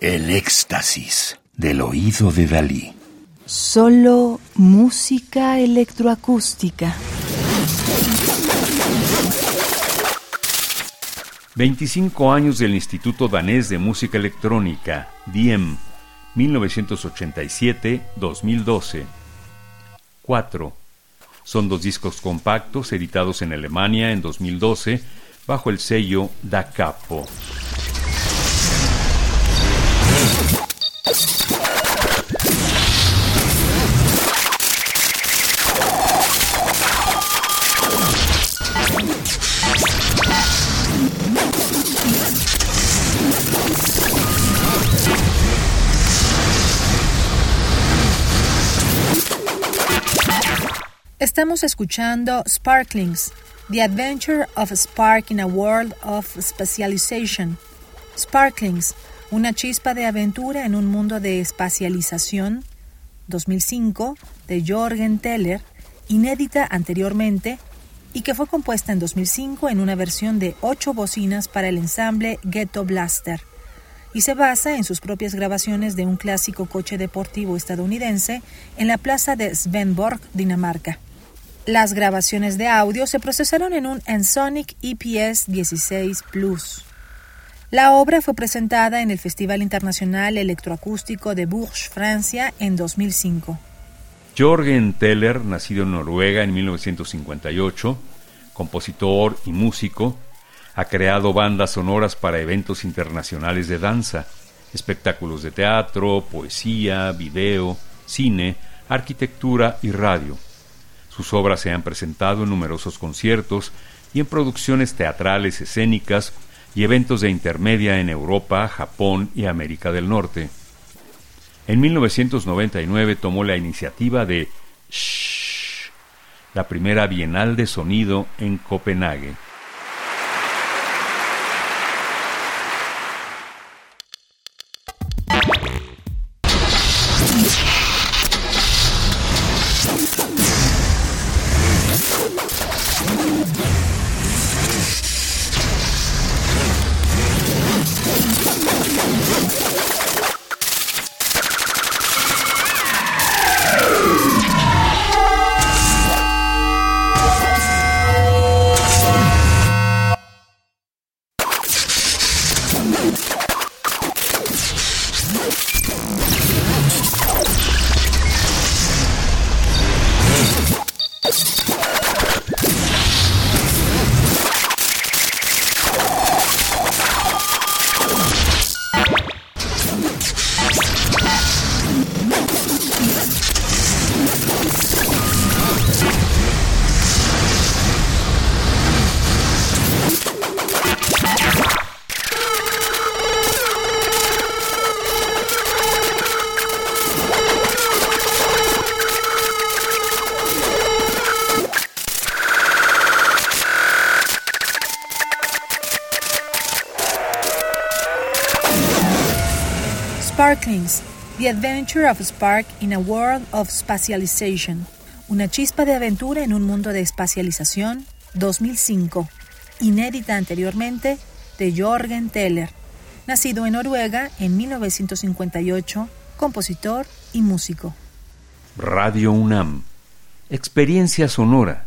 El éxtasis del oído de Dalí. Solo música electroacústica. 25 años del Instituto Danés de Música Electrónica, DIEM, 1987-2012. 4. Son dos discos compactos editados en Alemania en 2012 bajo el sello Da Capo. Estamos escuchando Sparklings, The Adventure of Spark in a World of Specialization. Sparklings, una chispa de aventura en un mundo de espacialización, 2005, de Jorgen Teller, inédita anteriormente y que fue compuesta en 2005 en una versión de ocho bocinas para el ensamble Ghetto Blaster y se basa en sus propias grabaciones de un clásico coche deportivo estadounidense en la plaza de Svenborg, Dinamarca. Las grabaciones de audio se procesaron en un Ensonic EPS 16 Plus. La obra fue presentada en el Festival Internacional Electroacústico de Bourges, Francia, en 2005. Jorgen Teller, nacido en Noruega en 1958, compositor y músico, ha creado bandas sonoras para eventos internacionales de danza, espectáculos de teatro, poesía, video, cine, arquitectura y radio. Sus obras se han presentado en numerosos conciertos y en producciones teatrales, escénicas y eventos de intermedia en Europa, Japón y América del Norte. En 1999 tomó la iniciativa de Shh, la primera Bienal de Sonido en Copenhague. Sparklings, The Adventure of Spark in a World of Spatialization. Una chispa de aventura en un mundo de espacialización, 2005. Inédita anteriormente de Jorgen Teller. Nacido en Noruega en 1958, compositor y músico. Radio UNAM. Experiencia sonora.